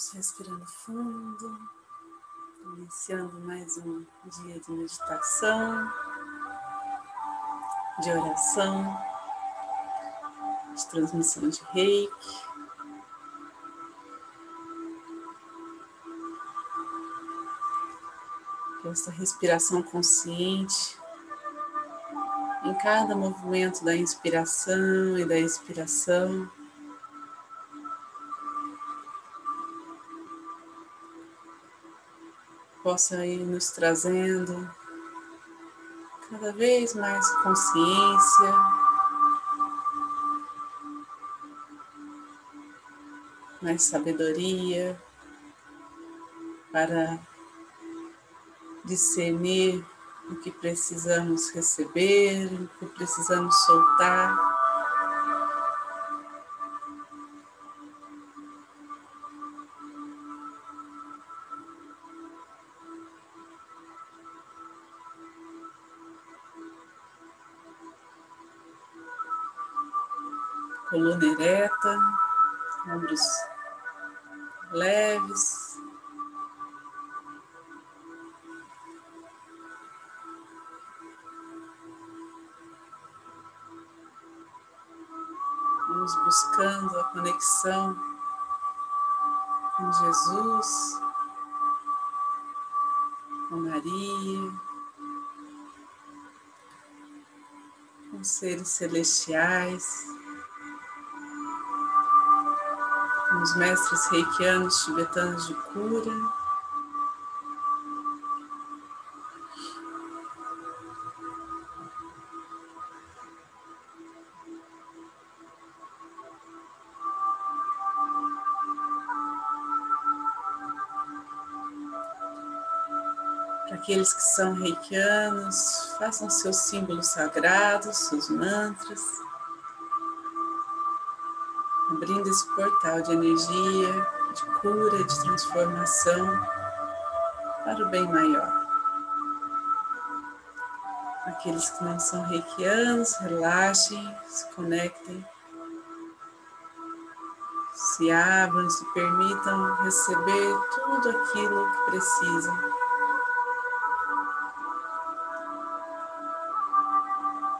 Vamos respirando fundo, iniciando mais um dia de meditação, de oração, de transmissão de reiki. Essa respiração consciente em cada movimento da inspiração e da expiração possa ir nos trazendo cada vez mais consciência, mais sabedoria para discernir o que precisamos receber, o que precisamos soltar. Coluna ereta, ombros leves. Vamos buscando a conexão com Jesus, com Maria, com seres celestiais. Os mestres reikianos tibetanos de cura. Para aqueles que são reikianos, façam seus símbolos sagrados, seus mantras abrindo esse portal de energia, de cura, de transformação para o bem maior. Aqueles que não são reikianos, relaxem, se conectem, se abram, se permitam receber tudo aquilo que precisam.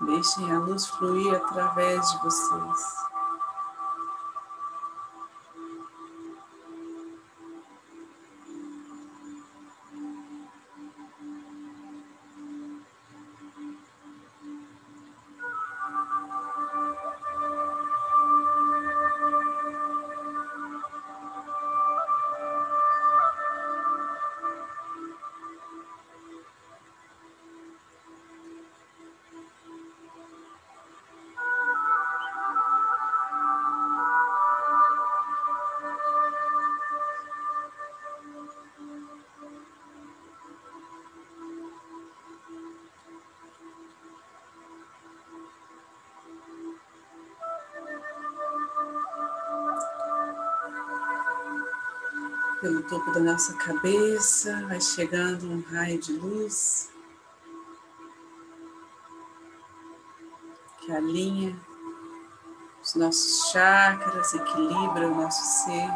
Deixem a luz fluir através de vocês. Pelo topo da nossa cabeça, vai chegando um raio de luz que alinha os nossos chakras, equilibra o nosso ser,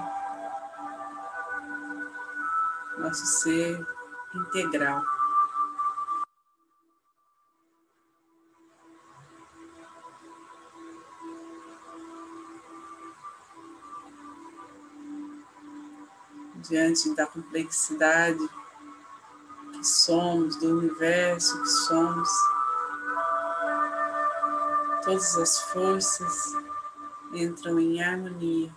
nosso ser integral. Diante da complexidade que somos, do universo que somos. Todas as forças entram em harmonia.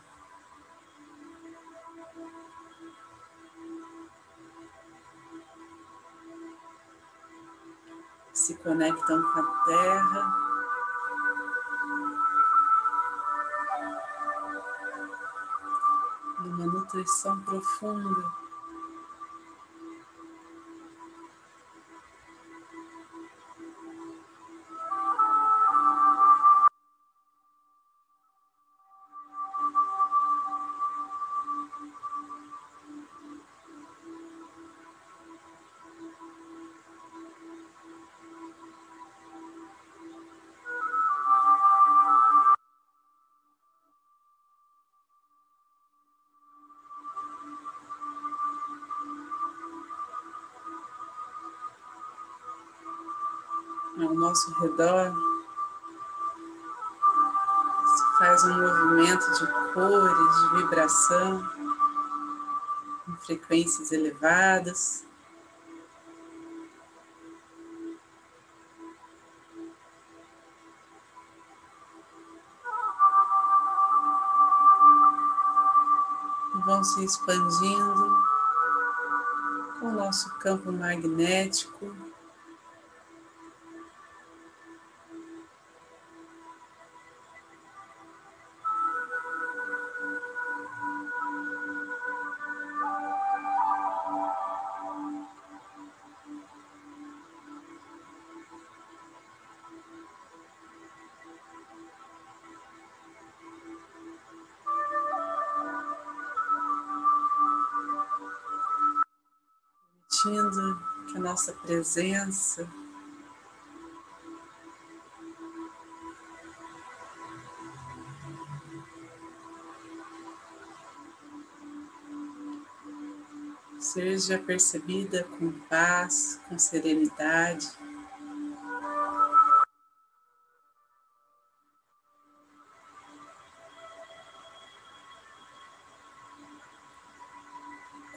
Se conectam com a Terra. Nutrição profunda. Ao nosso redor. Se faz um movimento de cores, de vibração, em frequências elevadas. vão se expandindo com o nosso campo magnético. Sentindo que a nossa presença seja percebida com paz, com serenidade.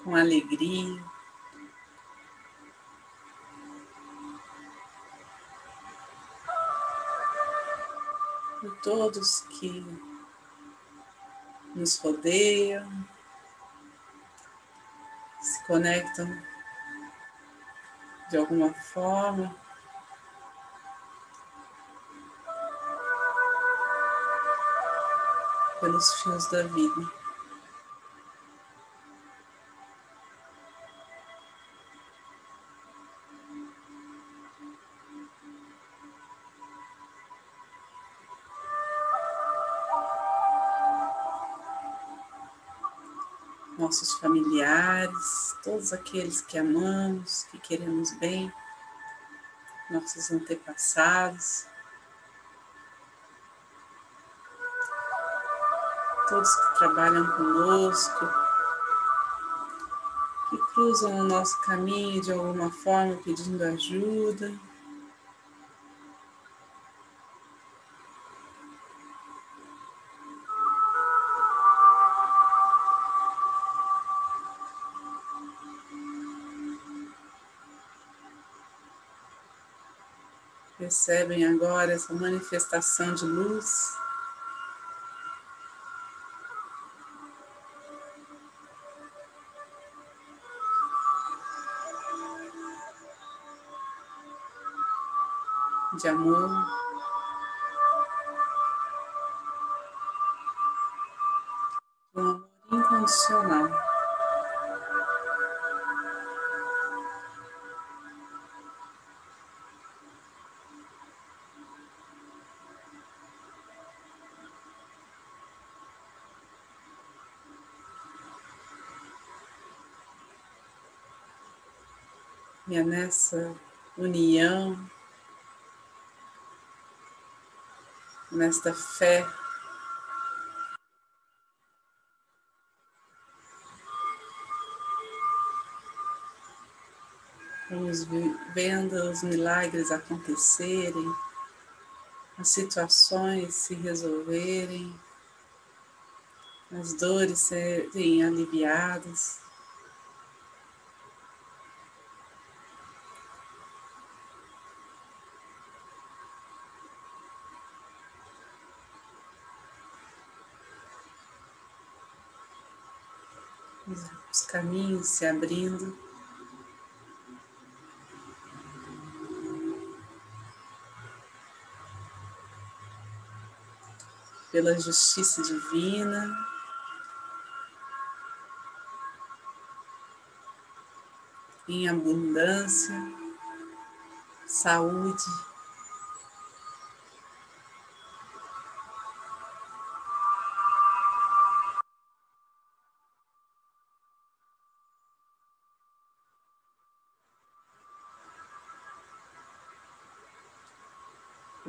Com alegria. Todos que nos rodeiam, se conectam de alguma forma. Pelos fios da vida. Nossos familiares, todos aqueles que amamos, que queremos bem, nossos antepassados, todos que trabalham conosco, que cruzam o nosso caminho de alguma forma pedindo ajuda. Percebem agora essa manifestação de luz. De amor. Um amor incondicional. E é nessa união, nesta fé, vamos vendo os milagres acontecerem, as situações se resolverem, as dores serem aliviadas. Os caminhos se abrindo. Pela justiça divina, em abundância, saúde,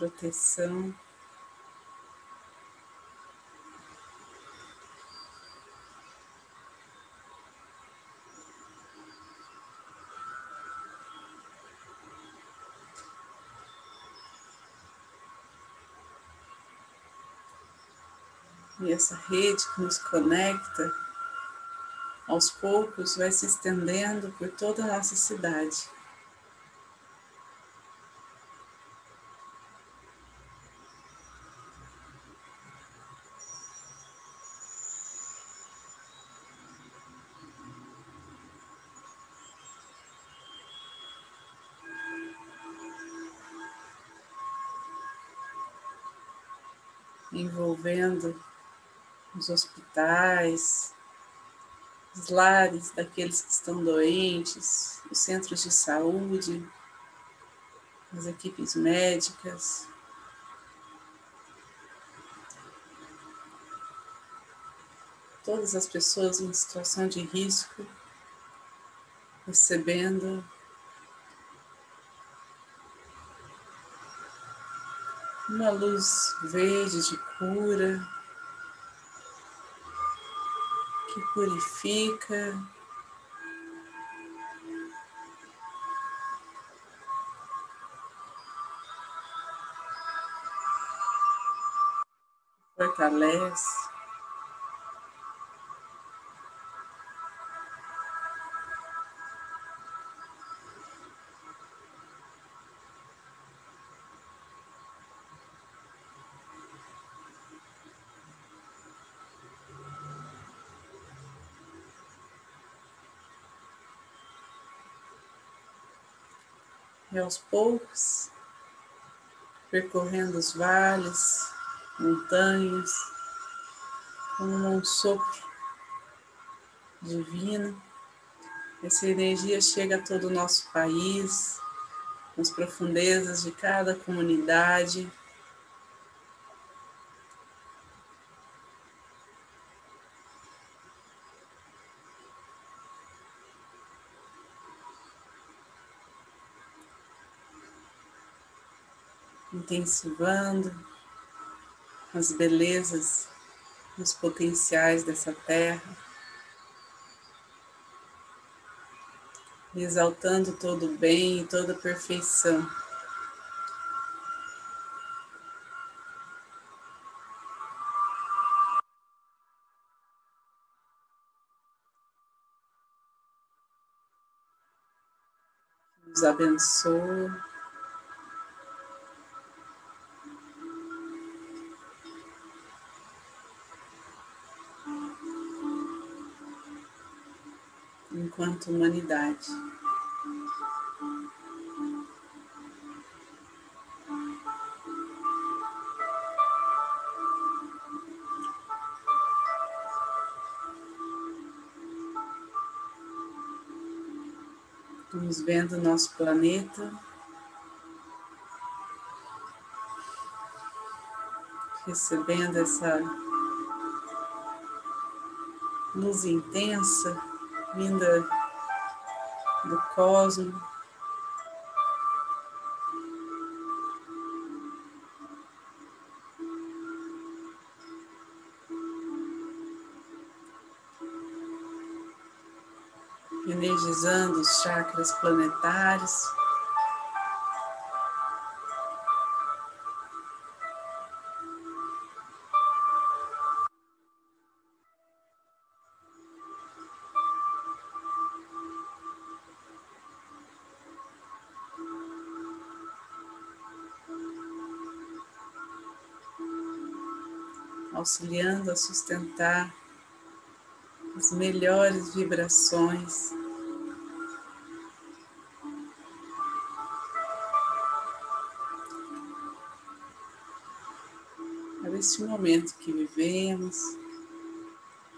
proteção. E essa rede que nos conecta, aos poucos, vai se estendendo por toda a nossa cidade. Envolvendo os hospitais, os lares daqueles que estão doentes, os centros de saúde, as equipes médicas. Todas as pessoas em situação de risco recebendo uma luz verde de cura que purifica. Fortalece. E aos poucos, percorrendo os vales, montanhas, como um sopro divino, essa energia chega a todo o nosso país, nas profundezas de cada comunidade, intensivando as belezas, os potenciais dessa terra, exaltando todo o bem e toda a perfeição. Nos abençoa. Enquanto humanidade. Estamos vendo o nosso planeta recebendo essa luz intensa vinda do cosmos. Energizando os chakras planetários. Auxiliando a sustentar as melhores vibrações. Para este momento que vivemos,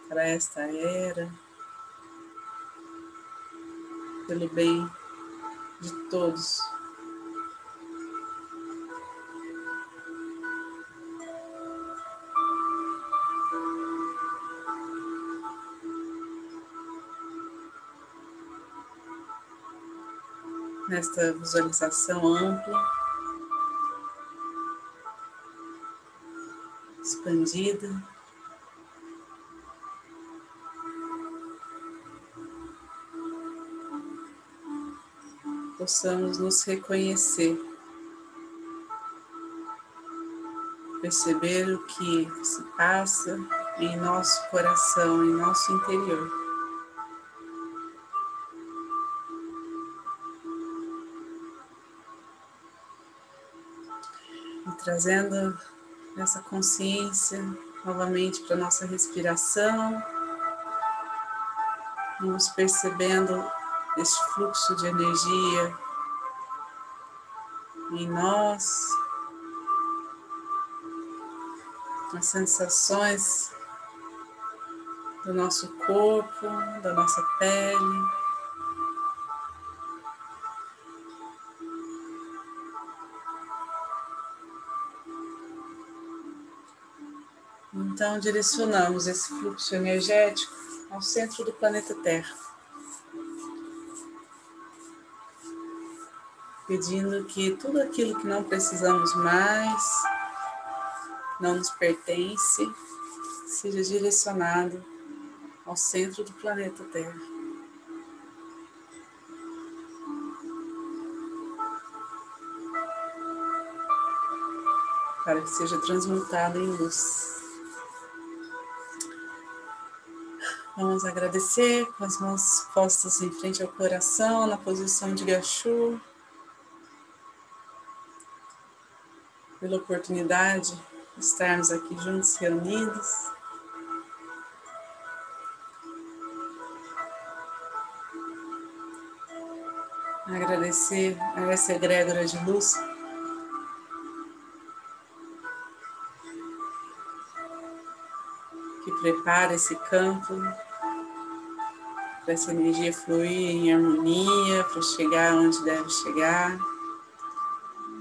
para esta era, pelo bem de todos. Nesta visualização ampla, expandida. Possamos nos reconhecer perceber o que se passa em nosso coração, em nosso interior. Trazendo essa consciência novamente para nossa respiração, vamos percebendo este fluxo de energia em nós, as sensações do nosso corpo, da nossa pele. Então, direcionamos esse fluxo energético ao centro do planeta Terra, pedindo que tudo aquilo que não precisamos mais, não nos pertence, seja direcionado ao centro do planeta Terra. Para que seja transmutado em luz. Vamos agradecer com as mãos postas em frente ao coração, na posição de Gachu, pela oportunidade de estarmos aqui juntos, reunidos. Agradecer a essa egrégora de luz. Prepara esse campo para essa energia fluir em harmonia, para chegar onde deve chegar.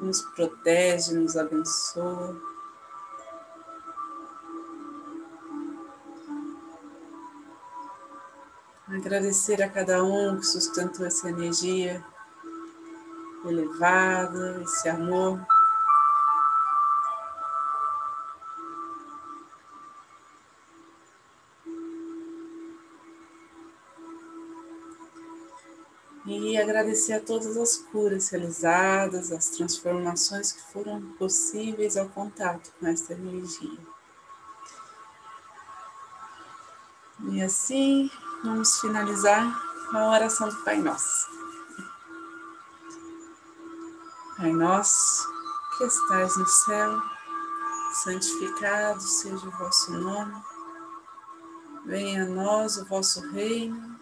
Nos protege, nos abençoa. Agradecer a cada um que sustentou essa energia elevada, esse amor. E agradecer a todas as curas realizadas, as transformações que foram possíveis ao contato com esta energia. E assim, vamos finalizar com a oração do Pai Nosso. Pai nosso, que estais no céu, santificado seja o vosso nome. Venha a nós o vosso reino,